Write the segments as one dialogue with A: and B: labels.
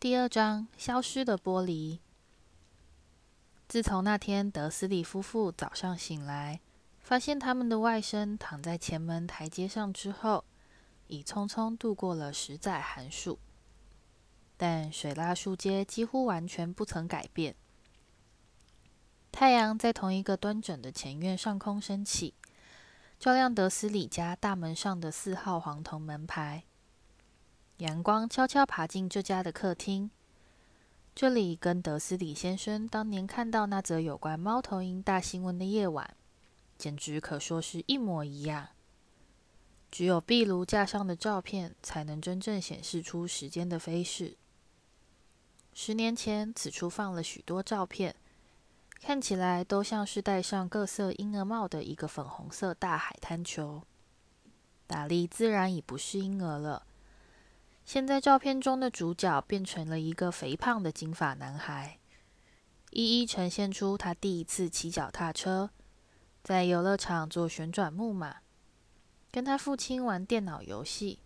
A: 第二章：消失的玻璃。自从那天德斯里夫妇早上醒来，发现他们的外甥躺在前门台阶上之后，已匆匆度过了十载寒暑。但水蜡树街几乎完全不曾改变。太阳在同一个端整的前院上空升起，照亮德斯里家大门上的四号黄铜门牌。阳光悄悄爬进这家的客厅，这里跟德斯里先生当年看到那则有关猫头鹰大新闻的夜晚，简直可说是一模一样。只有壁炉架上的照片，才能真正显示出时间的飞逝。十年前，此处放了许多照片，看起来都像是戴上各色婴儿帽的一个粉红色大海滩球。达利自然已不是婴儿了。现在照片中的主角变成了一个肥胖的金发男孩，一一呈现出他第一次骑脚踏车，在游乐场坐旋转木马，跟他父亲玩电脑游戏，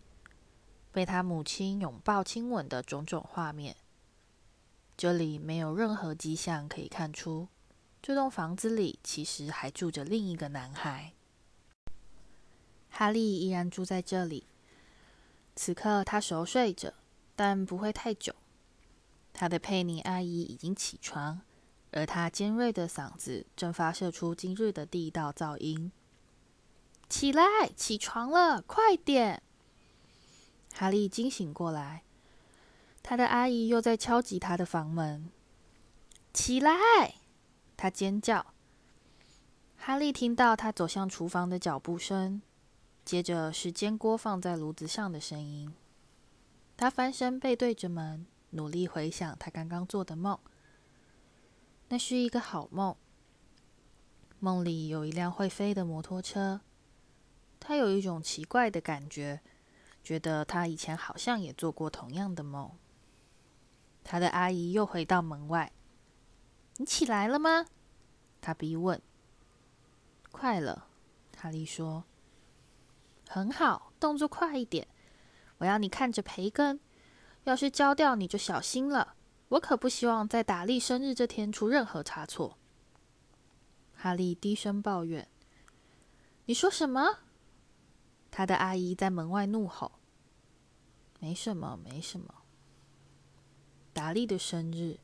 A: 被他母亲拥抱亲吻的种种画面。这里没有任何迹象可以看出，这栋房子里其实还住着另一个男孩。哈利依然住在这里。此刻他熟睡着，但不会太久。他的佩妮阿姨已经起床，而他尖锐的嗓子正发射出今日的第一道噪音：“起来，起床了，快点！”哈利惊醒过来，他的阿姨又在敲击他的房门。“起来！”他尖叫。哈利听到他走向厨房的脚步声。接着是煎锅放在炉子上的声音。他翻身背对着门，努力回想他刚刚做的梦。那是一个好梦。梦里有一辆会飞的摩托车。他有一种奇怪的感觉，觉得他以前好像也做过同样的梦。他的阿姨又回到门外：“你起来了吗？”他逼问。“快了。”哈利说。很好，动作快一点！我要你看着培根，要是焦掉你就小心了。我可不希望在达利生日这天出任何差错。哈利低声抱怨：“你说什么？”他的阿姨在门外怒吼：“没什么，没什么。”达利的生日，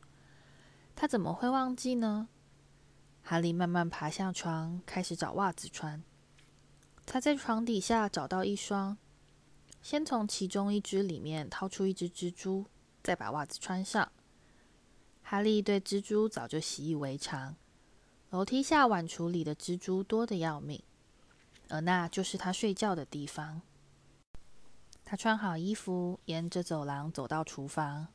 A: 他怎么会忘记呢？哈利慢慢爬下床，开始找袜子穿。他在床底下找到一双，先从其中一只里面掏出一只蜘蛛，再把袜子穿上。哈利对蜘蛛早就习以为常，楼梯下碗橱里的蜘蛛多得要命，而那就是他睡觉的地方。他穿好衣服，沿着走廊走到厨房，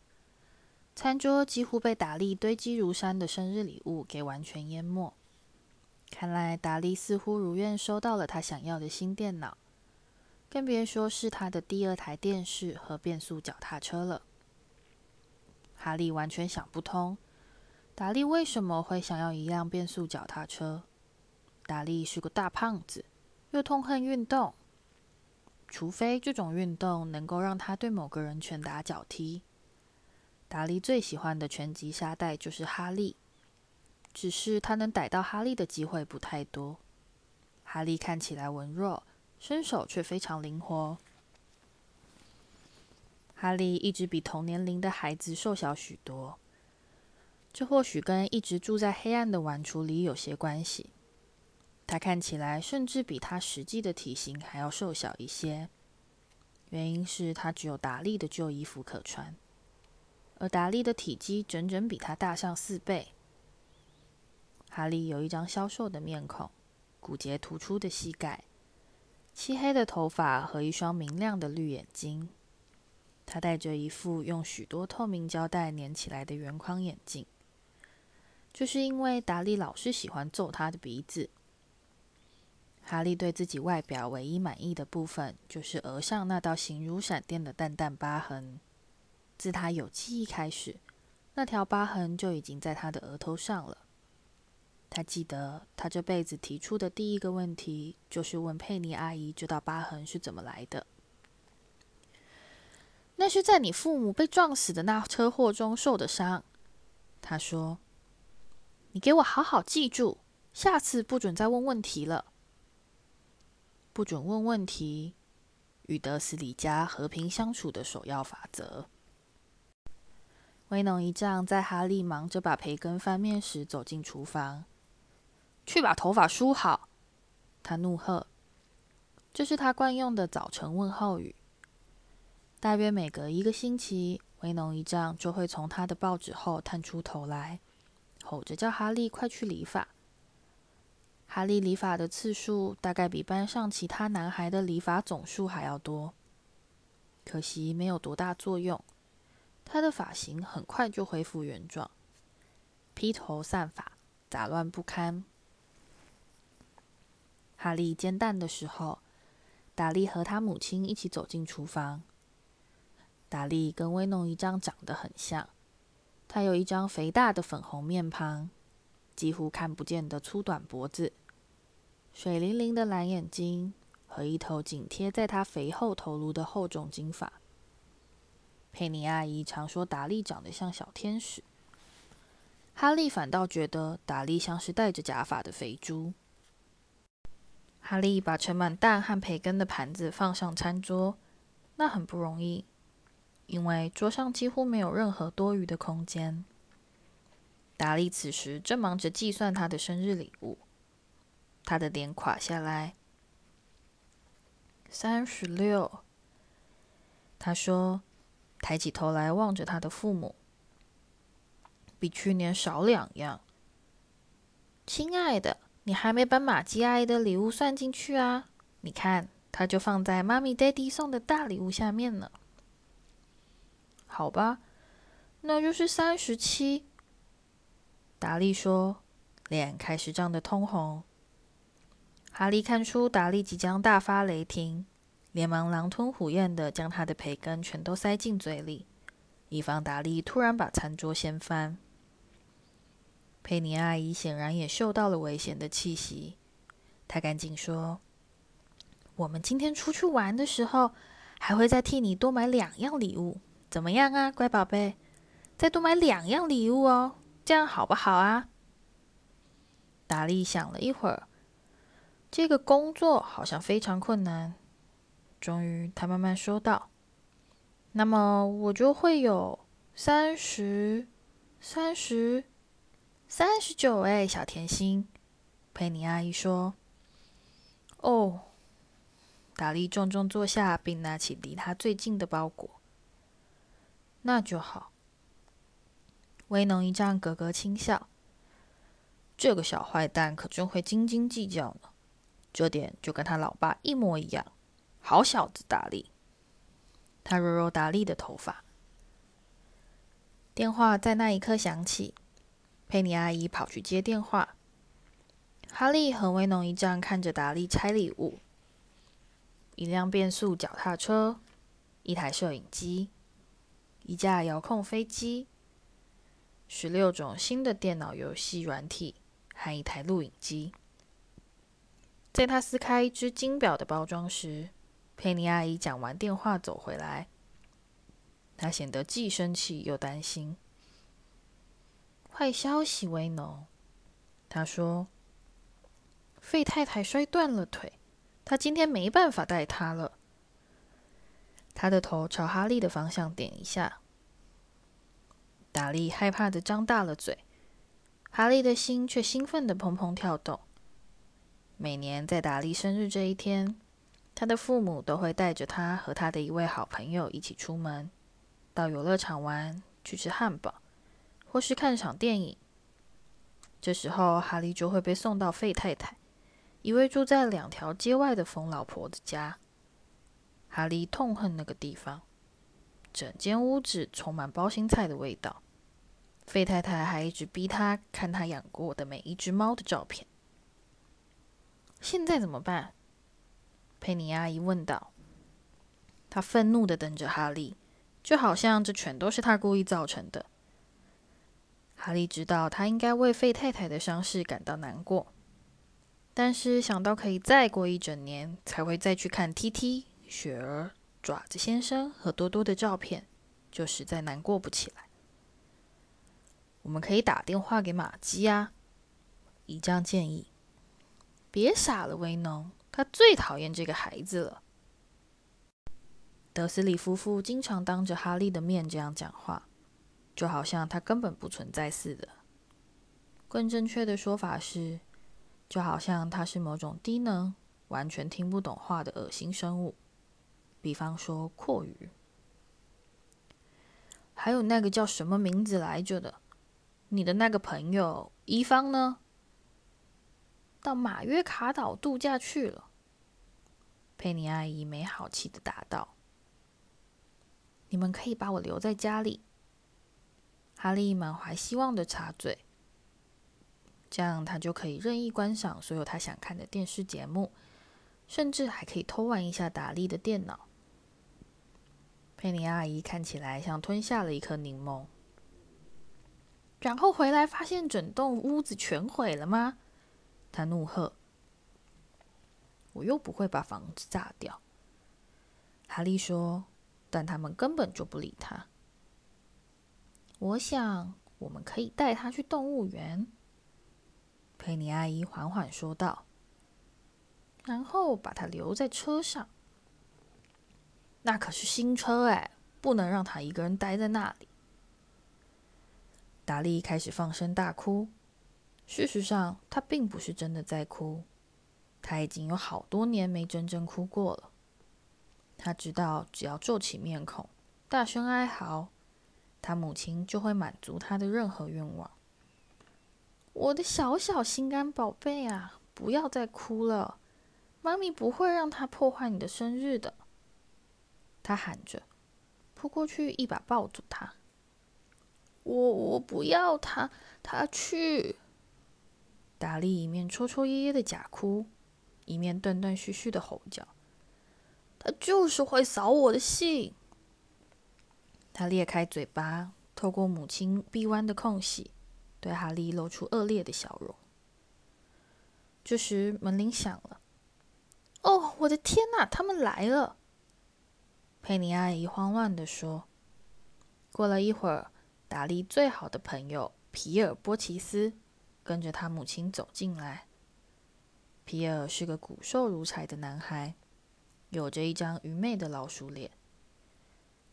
A: 餐桌几乎被达利堆积如山的生日礼物给完全淹没。看来达利似乎如愿收到了他想要的新电脑，更别说是他的第二台电视和变速脚踏车了。哈利完全想不通，达利为什么会想要一辆变速脚踏车。达利是个大胖子，又痛恨运动，除非这种运动能够让他对某个人拳打脚踢。达利最喜欢的拳击沙袋就是哈利。只是他能逮到哈利的机会不太多。哈利看起来文弱，身手却非常灵活。哈利一直比同年龄的孩子瘦小许多，这或许跟一直住在黑暗的碗橱里有些关系。他看起来甚至比他实际的体型还要瘦小一些，原因是他只有达利的旧衣服可穿，而达利的体积整整比他大上四倍。哈利有一张消瘦的面孔，骨节突出的膝盖，漆黑的头发和一双明亮的绿眼睛。他戴着一副用许多透明胶带粘起来的圆框眼镜，就是因为达利老是喜欢揍他的鼻子。哈利对自己外表唯一满意的部分，就是额上那道形如闪电的淡淡疤痕。自他有记忆开始，那条疤痕就已经在他的额头上了。他记得，他这辈子提出的第一个问题就是问佩妮阿姨这道疤痕是怎么来的。那是在你父母被撞死的那车祸中受的伤。他说：“你给我好好记住，下次不准再问问题了。不准问问题，与德斯里家和平相处的首要法则。”威农一丈在哈利忙着把培根翻面时走进厨房，去把头发梳好。他怒喝：“这是他惯用的早晨问候语。”大约每隔一个星期，威农一丈就会从他的报纸后探出头来，吼着叫哈利快去理发。哈利理发的次数大概比班上其他男孩的理发总数还要多，可惜没有多大作用。他的发型很快就恢复原状，披头散发，杂乱不堪。哈利煎蛋的时候，达利和他母亲一起走进厨房。达利跟威农一张长得很像，他有一张肥大的粉红面庞，几乎看不见的粗短脖子，水灵灵的蓝眼睛和一头紧贴在他肥厚头颅的厚重金发。佩妮阿姨常说达利长得像小天使，哈利反倒觉得达利像是戴着假发的肥猪。哈利把盛满蛋和培根的盘子放上餐桌，那很不容易。因为桌上几乎没有任何多余的空间。达利此时正忙着计算他的生日礼物，他的脸垮下来。三十六，他说，抬起头来望着他的父母，比去年少两样。亲爱的，你还没把玛吉阿姨的礼物算进去啊？你看，它就放在妈咪、爹地送的大礼物下面呢。好吧，那就是三十七。达利说，脸开始涨得通红。哈利看出达利即将大发雷霆，连忙狼吞虎咽的将他的培根全都塞进嘴里，以防达利突然把餐桌掀翻。佩妮阿姨显然也嗅到了危险的气息，她赶紧说：“我们今天出去玩的时候，还会再替你多买两样礼物。”怎么样啊，乖宝贝？再多买两样礼物哦，这样好不好啊？达利想了一会儿，这个工作好像非常困难。终于，他慢慢说道：“那么我就会有三十、三十、三十九。”哎，小甜心，佩妮阿姨说：“哦。”达利重重坐下，并拿起离他最近的包裹。那就好。威农一丈咯咯轻笑，这个小坏蛋可真会斤斤计较呢。这点就跟他老爸一模一样。好小子，达利。他揉揉达利的头发。电话在那一刻响起，佩妮阿姨跑去接电话。哈利和威农一丈看着达利拆礼物：一辆变速脚踏车，一台摄影机。一架遥控飞机，十六种新的电脑游戏软体和一台录影机。在他撕开一只金表的包装时，佩妮阿姨讲完电话走回来，她显得既生气又担心。坏消息，为农，他说：“费太太摔断了腿，他今天没办法带她了。”他的头朝哈利的方向点一下，达利害怕的张大了嘴，哈利的心却兴奋的砰砰跳动。每年在达利生日这一天，他的父母都会带着他和他的一位好朋友一起出门，到游乐场玩，去吃汉堡，或是看场电影。这时候，哈利就会被送到费太太，一位住在两条街外的疯老婆子家。哈利痛恨那个地方，整间屋子充满包心菜的味道。费太太还一直逼他看他养过的每一只猫的照片。现在怎么办？佩妮阿姨问道。她愤怒的瞪着哈利，就好像这全都是他故意造成的。哈利知道他应该为费太太的伤势感到难过，但是想到可以再过一整年才会再去看 T T。雪儿、爪子先生和多多的照片，就实在难过不起来。我们可以打电话给玛姬啊，姨丈建议。别傻了，威农，他最讨厌这个孩子了。德斯里夫妇经常当着哈利的面这样讲话，就好像他根本不存在似的。更正确的说法是，就好像他是某种低能、完全听不懂话的恶心生物，比方说蛞蝓。还有那个叫什么名字来着的？你的那个朋友伊方呢？到马约卡岛度假去了。佩妮阿姨没好气地答道。你们可以把我留在家里。哈利满怀希望的插嘴，这样他就可以任意观赏所有他想看的电视节目，甚至还可以偷玩一下达利的电脑。佩妮阿姨看起来像吞下了一颗柠檬。然后回来发现整栋屋子全毁了吗？他怒喝。我又不会把房子炸掉。哈利说。但他们根本就不理他。我想，我们可以带他去动物园。佩妮阿姨缓缓说道。然后把他留在车上。那可是新车哎，不能让他一个人待在那里。达利开始放声大哭。事实上，他并不是真的在哭。他已经有好多年没真正哭过了。他知道，只要皱起面孔，大声哀嚎，他母亲就会满足他的任何愿望。我的小小心肝宝贝啊，不要再哭了，妈咪不会让他破坏你的生日的。他喊着，扑过去一把抱住他。我我不要他，他去。达利一面抽抽噎噎的假哭，一面断断续续的吼叫。他就是会扫我的兴。他裂开嘴巴，透过母亲臂弯的空隙，对哈利露出恶劣的笑容。这时门铃响了。哦，我的天哪！他们来了！佩妮阿姨慌乱地说。过了一会儿，达利最好的朋友皮尔波奇斯跟着他母亲走进来。皮尔是个骨瘦如柴的男孩。有着一张愚昧的老鼠脸。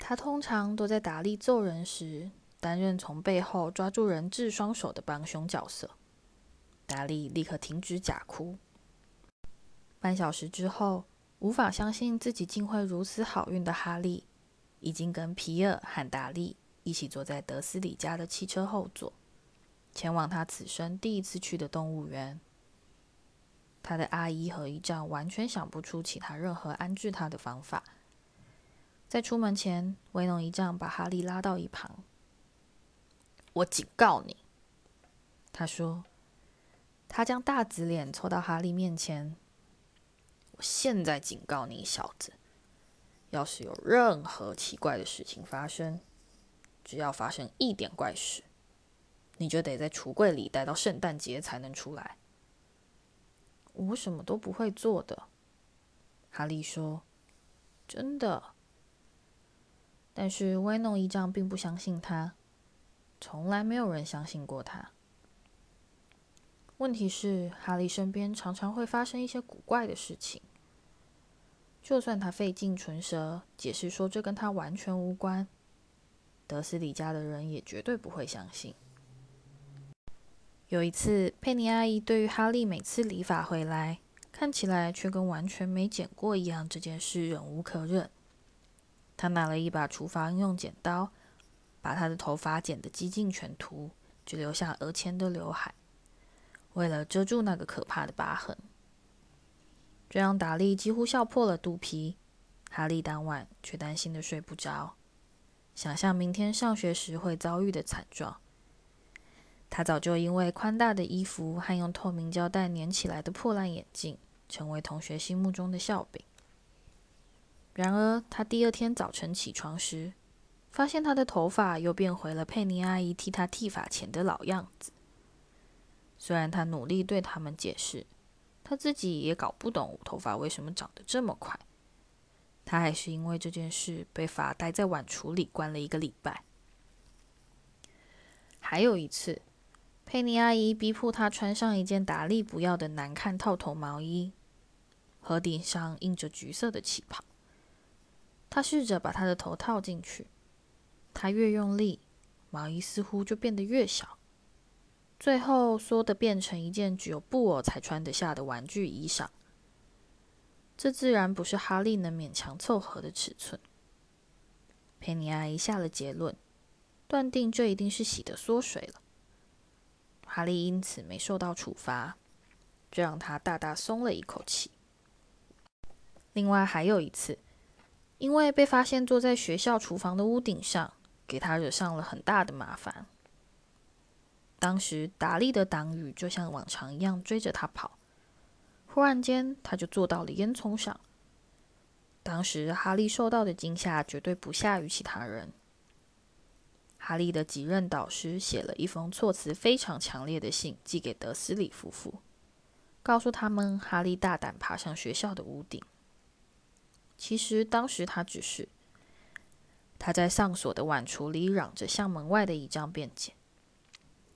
A: 他通常都在达利揍人时担任从背后抓住人质双手的帮凶角色。达利立刻停止假哭。半小时之后，无法相信自己竟会如此好运的哈利，已经跟皮尔和达利一起坐在德斯里家的汽车后座，前往他此生第一次去的动物园。他的阿姨和姨丈完全想不出其他任何安置他的方法。在出门前，威农一丈把哈利拉到一旁。“我警告你！”他说。他将大紫脸凑到哈利面前。“我现在警告你，小子，要是有任何奇怪的事情发生，只要发生一点怪事，你就得在橱柜里待到圣诞节才能出来。”我什么都不会做的，哈利说：“真的。”但是威农姨丈并不相信他，从来没有人相信过他。问题是，哈利身边常常会发生一些古怪的事情，就算他费尽唇舌解释说这跟他完全无关，德思礼家的人也绝对不会相信。有一次，佩妮阿姨对于哈利每次理发回来，看起来却跟完全没剪过一样，这件事忍无可忍。他拿了一把厨房用剪刀，把他的头发剪得几近全秃，只留下额前的刘海，为了遮住那个可怕的疤痕。这让达利几乎笑破了肚皮，哈利当晚却担心得睡不着，想象明天上学时会遭遇的惨状。他早就因为宽大的衣服和用透明胶带粘起来的破烂眼镜，成为同学心目中的笑柄。然而，他第二天早晨起床时，发现他的头发又变回了佩妮阿姨替他剃发前的老样子。虽然他努力对他们解释，他自己也搞不懂头发为什么长得这么快。他还是因为这件事被罚待在碗橱里关了一个礼拜。还有一次，佩妮阿姨逼迫他穿上一件达利不要的难看套头毛衣，盒顶上印着橘色的旗袍。他试着把他的头套进去，他越用力，毛衣似乎就变得越小，最后缩的变成一件只有布偶才穿得下的玩具衣裳。这自然不是哈利能勉强凑合的尺寸。佩妮阿姨下了结论，断定这一定是洗的缩水了。哈利因此没受到处罚，这让他大大松了一口气。另外还有一次，因为被发现坐在学校厨房的屋顶上，给他惹上了很大的麻烦。当时达利的党羽就像往常一样追着他跑。忽然间，他就坐到了烟囱上。当时，哈利受到的惊吓绝对不下于其他人。哈利的几任导师写了一封措辞非常强烈的信，寄给德斯里夫妇，告诉他们哈利大胆爬上学校的屋顶。其实，当时他只是他在上锁的碗橱里嚷着向门外的一张辩解，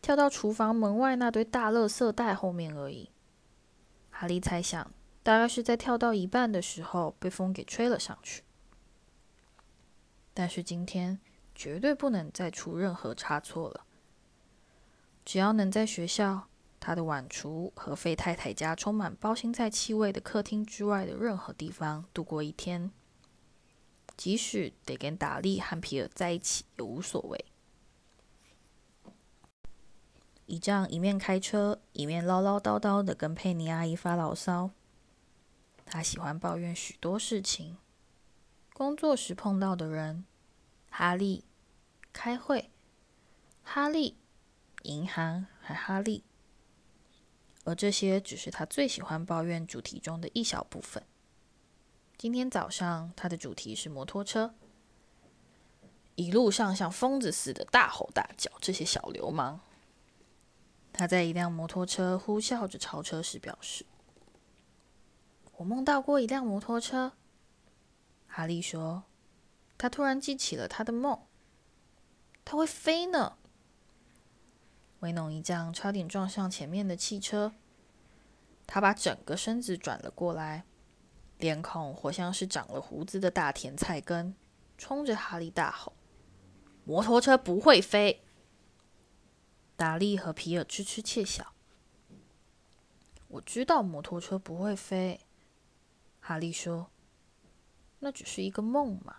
A: 跳到厨房门外那堆大垃圾袋后面而已。哈利猜想，大概是在跳到一半的时候被风给吹了上去。但是今天绝对不能再出任何差错了。只要能在学校、他的晚厨和费太太家充满包心菜气味的客厅之外的任何地方度过一天，即使得跟达利和皮尔在一起也无所谓。一仗一面开车，一面唠唠叨叨的跟佩妮阿姨发牢骚。他喜欢抱怨许多事情：工作时碰到的人，哈利；开会，哈利；银行，还哈利。而这些只是他最喜欢抱怨主题中的一小部分。今天早上，他的主题是摩托车，一路上像疯子似的大吼大叫，这些小流氓。他在一辆摩托车呼啸着超车时表示：“我梦到过一辆摩托车。”哈利说：“他突然记起了他的梦，他会飞呢。”威农一将差点撞上前面的汽车，他把整个身子转了过来，脸孔活像是长了胡子的大甜菜根，冲着哈利大吼：“摩托车不会飞！”达利和皮尔痴痴窃笑。我知道摩托车不会飞，哈利说：“那只是一个梦嘛。”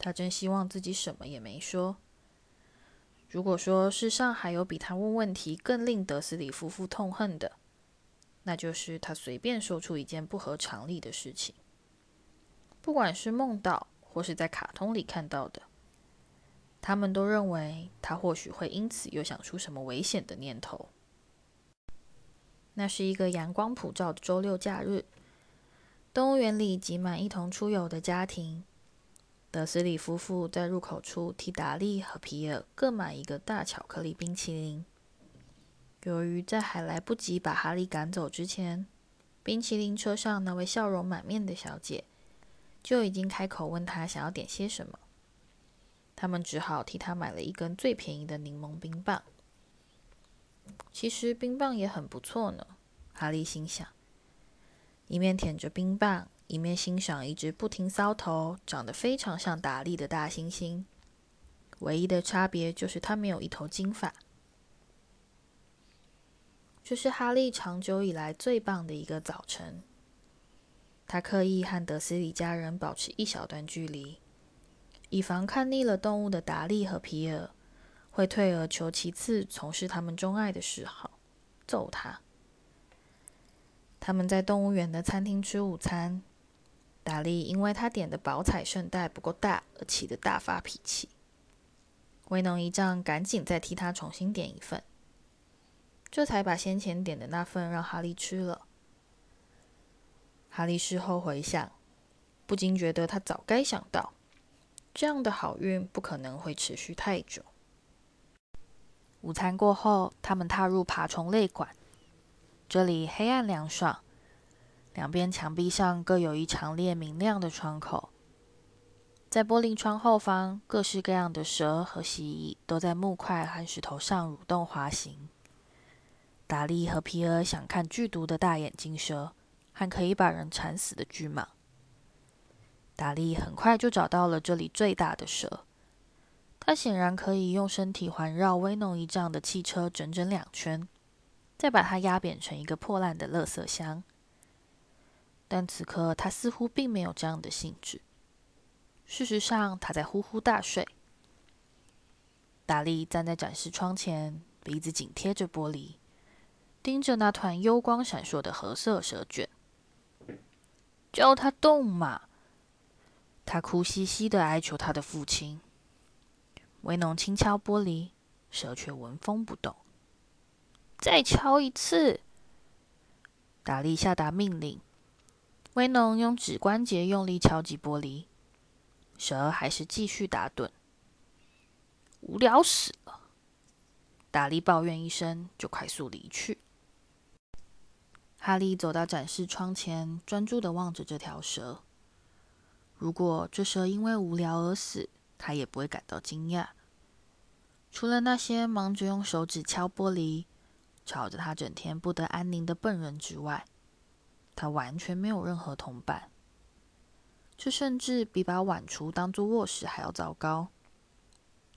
A: 他真希望自己什么也没说。如果说世上还有比他问问题更令德斯里夫妇痛恨的，那就是他随便说出一件不合常理的事情，不管是梦到或是在卡通里看到的。他们都认为他或许会因此又想出什么危险的念头。那是一个阳光普照的周六假日，动物园里挤满一同出游的家庭。德斯里夫妇在入口处替达利和皮尔各买一个大巧克力冰淇淋。由于在还来不及把哈利赶走之前，冰淇淋车上那位笑容满面的小姐就已经开口问他想要点些什么。他们只好替他买了一根最便宜的柠檬冰棒。其实冰棒也很不错呢，哈利心想，一面舔着冰棒，一面欣赏一只不停搔头、长得非常像达利的大猩猩。唯一的差别就是它没有一头金发。这是哈利长久以来最棒的一个早晨。他刻意和德斯里家人保持一小段距离。以防看腻了动物的达利和皮尔会退而求其次从事他们钟爱的嗜好，揍他。他们在动物园的餐厅吃午餐。达利因为他点的宝彩圣代不够大而气得大发脾气。威农一丈赶紧再替他重新点一份，这才把先前点的那份让哈利吃了。哈利事后回想，不禁觉得他早该想到。这样的好运不可能会持续太久。午餐过后，他们踏入爬虫类馆，这里黑暗凉爽。两边墙壁上各有一长列明亮的窗口。在玻璃窗后方，各式各样的蛇和蜥蜴都在木块和石头上蠕动滑行。达利和皮尔想看剧毒的大眼睛蛇，和可以把人缠死的巨蟒。达利很快就找到了这里最大的蛇，它显然可以用身体环绕威农一丈的汽车整整两圈，再把它压扁成一个破烂的垃圾箱。但此刻他似乎并没有这样的兴致。事实上，他在呼呼大睡。达利站在展示窗前，鼻子紧贴着玻璃，盯着那团幽光闪烁的褐色蛇卷。叫它动嘛！他哭兮兮地哀求他的父亲。威农轻敲玻璃，蛇却纹风不动。再敲一次！达利下达命令。威农用指关节用力敲击玻璃，蛇还是继续打盹。无聊死了！达利抱怨一声，就快速离去。哈利走到展示窗前，专注地望着这条蛇。如果这蛇因为无聊而死，他也不会感到惊讶。除了那些忙着用手指敲玻璃、吵着他整天不得安宁的笨人之外，他完全没有任何同伴。这甚至比把碗橱当做卧室还要糟糕。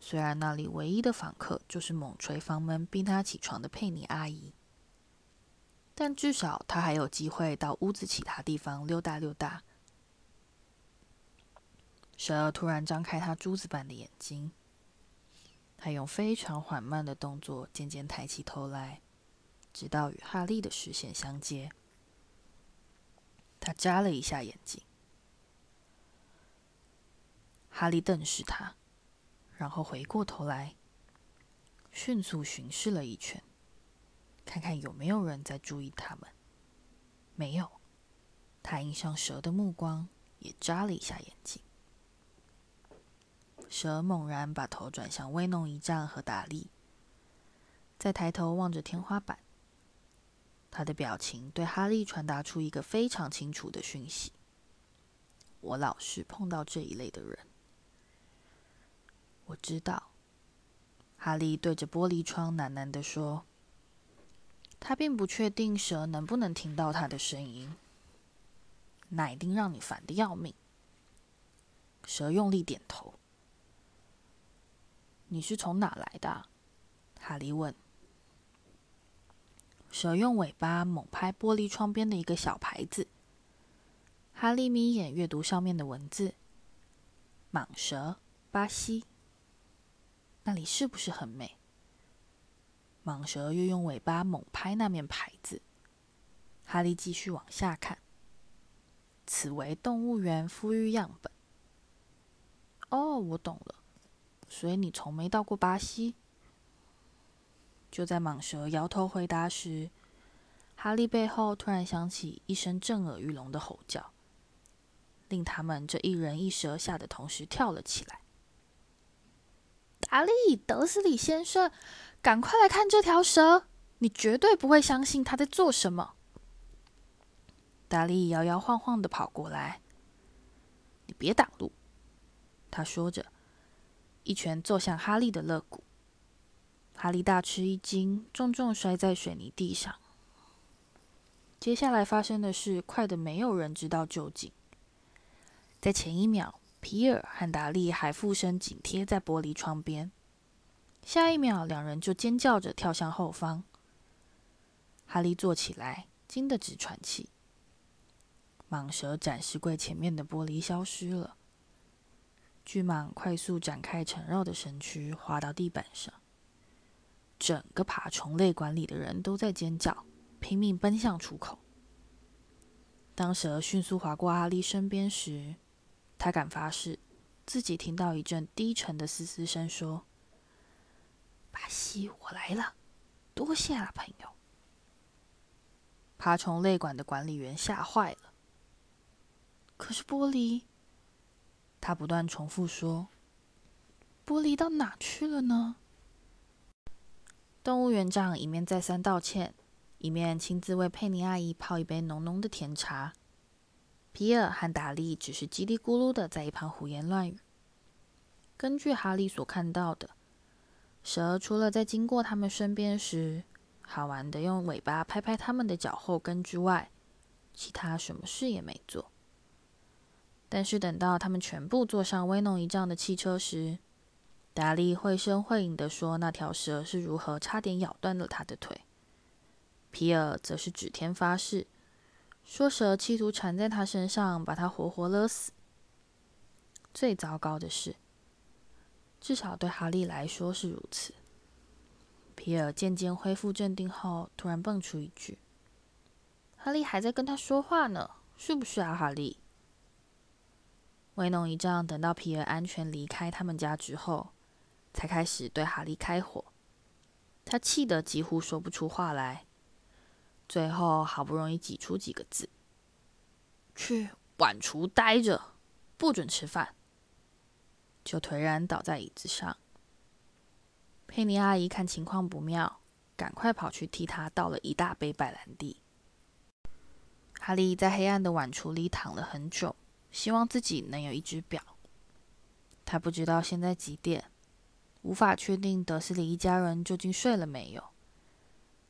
A: 虽然那里唯一的访客就是猛捶房门逼他起床的佩妮阿姨，但至少他还有机会到屋子其他地方溜达溜达。蛇突然张开它珠子般的眼睛，它用非常缓慢的动作渐渐抬起头来，直到与哈利的视线相接。他眨了一下眼睛，哈利瞪视他，然后回过头来，迅速巡视了一圈，看看有没有人在注意他们。没有，他迎上蛇的目光，也眨了一下眼睛。蛇猛然把头转向威农一丈和达利，再抬头望着天花板。他的表情对哈利传达出一个非常清楚的讯息：我老是碰到这一类的人。我知道，哈利对着玻璃窗喃喃地说。他并不确定蛇能不能听到他的声音。那一定让你烦的要命。蛇用力点头。你是从哪来的？哈利问。蛇用尾巴猛拍玻璃窗边的一个小牌子。哈利眯眼阅读上面的文字：“蟒蛇，巴西。”那里是不是很美？蟒蛇又用尾巴猛拍那面牌子。哈利继续往下看。此为动物园孵育样本。哦，我懂了。所以你从没到过巴西？就在蟒蛇摇头回答时，哈利背后突然响起一声震耳欲聋的吼叫，令他们这一人一蛇吓得同时跳了起来。达利，德斯里先生，赶快来看这条蛇！你绝对不会相信他在做什么。达利摇摇晃晃的跑过来，你别挡路，他说着。一拳揍向哈利的肋骨，哈利大吃一惊，重重摔在水泥地上。接下来发生的事快得没有人知道究竟。在前一秒，皮尔和达利还附身紧贴在玻璃窗边，下一秒，两人就尖叫着跳向后方。哈利坐起来，惊得直喘气。蟒蛇展示柜前面的玻璃消失了。巨蟒快速展开缠绕的身躯，滑到地板上。整个爬虫类馆里的人都在尖叫，拼命奔向出口。当蛇迅速划过哈利身边时，他敢发誓，自己听到一阵低沉的嘶嘶声，说：“巴西，我来了，多谢了，朋友。”爬虫类馆的管理员吓坏了。可是玻璃。他不断重复说：“玻璃到哪去了呢？”动物园长一面再三道歉，一面亲自为佩妮阿姨泡一杯浓浓的甜茶。皮尔和达利只是叽里咕噜的在一旁胡言乱语。根据哈利所看到的，蛇除了在经过他们身边时，好玩的用尾巴拍拍他们的脚后跟之外，其他什么事也没做。但是等到他们全部坐上威农一丈的汽车时，达利绘声绘影地说：“那条蛇是如何差点咬断了他的腿。”皮尔则是指天发誓，说蛇企图缠在他身上，把他活活勒死。最糟糕的是，至少对哈利来说是如此。皮尔渐渐恢复镇定后，突然蹦出一句：“哈利还在跟他说话呢，是不是啊，哈利？”威农一丈等到皮尔安全离开他们家之后，才开始对哈利开火。他气得几乎说不出话来，最后好不容易挤出几个字：“去碗橱待着，不准吃饭。”就颓然倒在椅子上。佩妮阿姨看情况不妙，赶快跑去替他倒了一大杯白兰地。哈利在黑暗的碗橱里躺了很久。希望自己能有一只表。他不知道现在几点，无法确定德斯里一家人究竟睡了没有。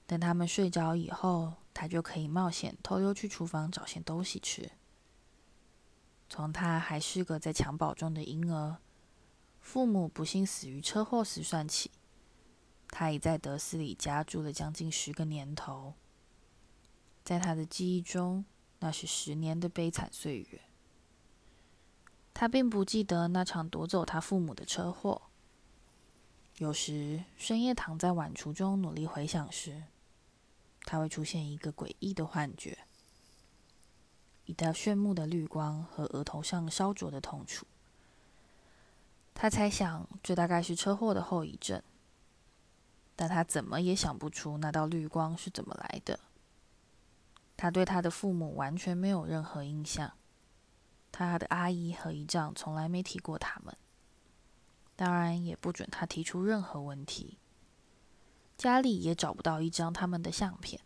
A: 等他们睡着以后，他就可以冒险偷溜去厨房找些东西吃。从他还是个在襁褓中的婴儿，父母不幸死于车祸时算起，他已在德斯里家住了将近十个年头。在他的记忆中，那是十年的悲惨岁月。他并不记得那场夺走他父母的车祸。有时深夜躺在碗橱中努力回想时，他会出现一个诡异的幻觉：一道炫目的绿光和额头上烧灼的痛楚。他猜想这大概是车祸的后遗症，但他怎么也想不出那道绿光是怎么来的。他对他的父母完全没有任何印象。他的阿姨和姨丈从来没提过他们，当然也不准他提出任何问题。家里也找不到一张他们的相片。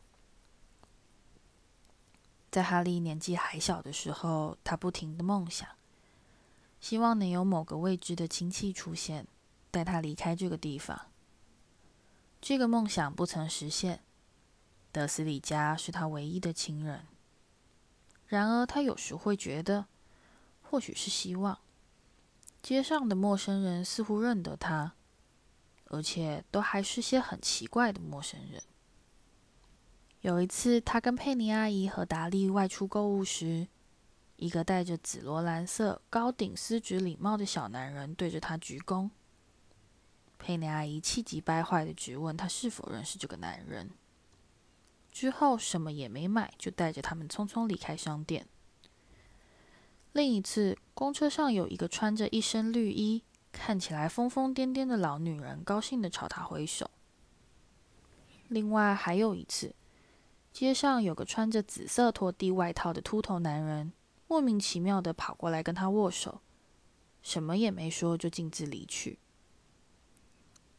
A: 在哈利年纪还小的时候，他不停的梦想，希望能有某个未知的亲戚出现，带他离开这个地方。这个梦想不曾实现。德斯里家是他唯一的亲人。然而，他有时会觉得。或许是希望，街上的陌生人似乎认得他，而且都还是些很奇怪的陌生人。有一次，他跟佩妮阿姨和达利外出购物时，一个戴着紫罗兰色高顶丝质礼帽的小男人对着他鞠躬。佩妮阿姨气急败坏地质问他是否认识这个男人，之后什么也没买，就带着他们匆匆离开商店。另一次，公车上有一个穿着一身绿衣、看起来疯疯癫癫的老女人，高兴地朝他挥手。另外还有一次，街上有个穿着紫色拖地外套的秃头男人，莫名其妙地跑过来跟他握手，什么也没说就径自离去。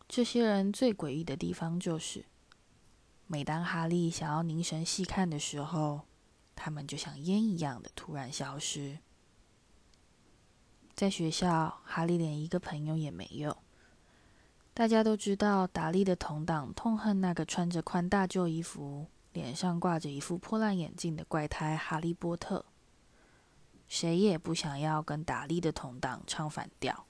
A: 这些人最诡异的地方就是，每当哈利想要凝神细看的时候，他们就像烟一样的突然消失。在学校，哈利连一个朋友也没有。大家都知道，达利的同党痛恨那个穿着宽大旧衣服、脸上挂着一副破烂眼镜的怪胎哈利波特。谁也不想要跟达利的同党唱反调。